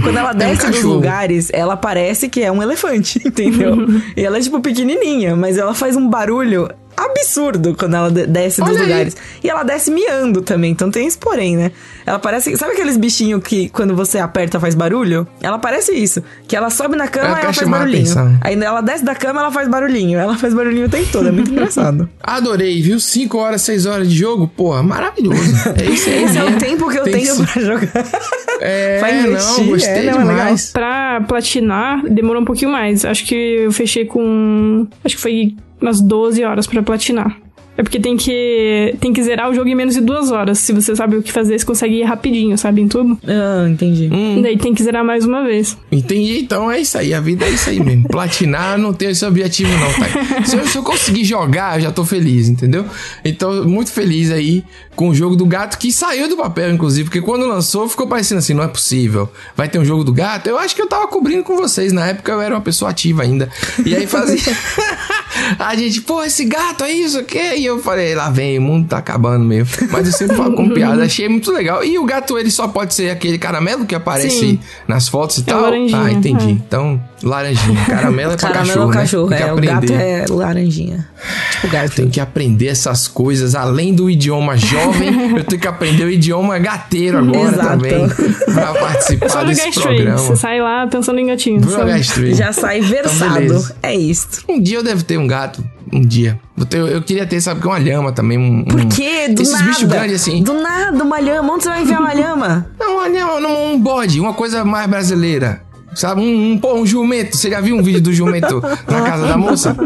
quando ela desce dos Hum. cachorro. lugares, ela parece que é um elefante, entendeu? e ela é, tipo, pequenininha, mas ela faz um barulho absurdo quando ela de- desce dos Olha aí. lugares. E ela desce miando também, então tem esse porém, né? Ela parece. Sabe aqueles bichinhos que quando você aperta faz barulho? Ela parece isso. Que ela sobe na cama Ela e ela faz barulhinho. Aí ela desce da cama ela faz barulhinho. Ela faz barulhinho o tempo todo. É muito engraçado. Adorei, viu? 5 horas, 6 horas de jogo, porra, maravilhoso. É isso aí. Esse é o mesmo. tempo que eu Tem tenho que- pra jogar. É, pra investir, não, gostei é, não, é legal. demais. Pra platinar, demorou um pouquinho mais. Acho que eu fechei com. Acho que foi umas 12 horas pra platinar. É porque tem que, tem que zerar o jogo em menos de duas horas. Se você sabe o que fazer, você consegue ir rapidinho, sabe? Em tudo. Ah, entendi. Hum. Daí tem que zerar mais uma vez. Entendi, então é isso aí, a vida é isso aí mesmo. Platinar não tem esse objetivo não, tá? Se eu, se eu conseguir jogar, eu já tô feliz, entendeu? Então, muito feliz aí com o jogo do gato, que saiu do papel, inclusive, porque quando lançou ficou parecendo assim, não é possível. Vai ter um jogo do gato? Eu acho que eu tava cobrindo com vocês, na época eu era uma pessoa ativa ainda. E aí fazia... a gente, pô, esse gato é isso, o quê? E eu falei, lá vem, o mundo tá acabando mesmo. Mas eu sempre falo com piada, achei muito legal. E o gato, ele só pode ser aquele caramelo que aparece Sim. nas fotos e É tal? ah, entendi. é. Então, laranjinha. Caramelo é pra Caramelo cachorro, é o né? cachorro, Tem é. O gato é laranjinha. Tipo gato. Tem que aprender essas coisas. Além do idioma jovem, eu tenho que aprender o idioma gateiro agora Exato. também. Pra participar só desse programa. Você sai lá pensando em gatinhos. Straight. Já sai versado. beleza. é isso. Um dia eu devo ter um gato. Um dia. Eu, eu queria ter, sabe, que uma lhama também. Um, Por quê? Do Esses nada. bichos grandes assim. Do nada, uma lhama. Onde você vai enfiar uma lhama? Não, uma lhama, um bode. Uma coisa mais brasileira. Sabe, um, um, um jumento. Você já viu um vídeo do jumento na casa da moça?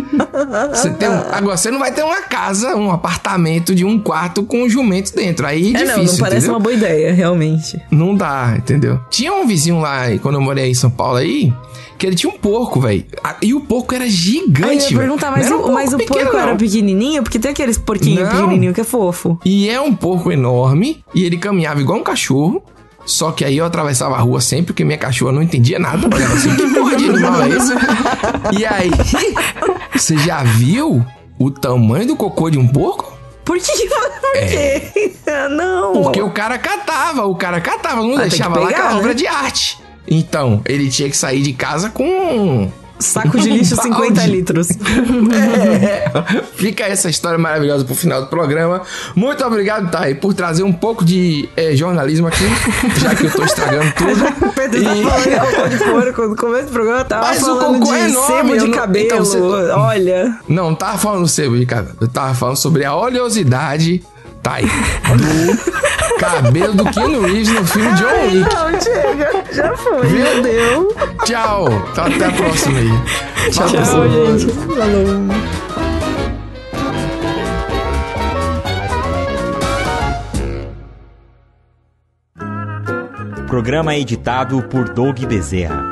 Você tem um- agora, você não vai ter uma casa, um apartamento de um quarto com um jumento dentro. Aí é É, difícil, não, não parece entendeu? uma boa ideia, realmente. Não dá, entendeu? Tinha um vizinho lá, quando eu morei em São Paulo aí, que ele tinha um porco, velho. E o porco era Aí eu gigante, ia perguntar, mas, era o, um mas o pequeno, porco era não. pequenininho? Porque tem aqueles porquinhos Não. pequenininhos que é fofo. E é um porco enorme, e ele caminhava igual um cachorro. Só que aí eu atravessava a rua sempre, porque minha cachorra não entendia nada. Olhava assim, que porra de animal é esse? E aí, você já viu o tamanho do cocô de um porco? Por que? Por quê? não. É. Porque o cara catava, o cara catava, não Ah, tem que deixava lá pegar, aquela né? obra de arte. Então, ele tinha que sair de casa com Saco de lixo Um 50 balde. litros. É, fica essa história maravilhosa pro final do programa. Muito obrigado, Thay, por trazer um pouco de eh, jornalismo aqui, já que eu tô estragando tudo. O Pedro tá E- falando de cocô de porco. No começo do programa tava Mas o falando cocô de é enorme, sebo de não- cabelo. então você- Olha. Não, não tava falando do sebo de cabelo. Eu tava falando sobre a oleosidade, Thay, do cabelo do Keanu Reeves no filme John Wick. Não, chega. Já foi. Viu? Já deu. Tchau. Então, até a próxima aí. Tchau, Tchau, pessoal. gente. Falou. Programa editado por Doug Bezerra.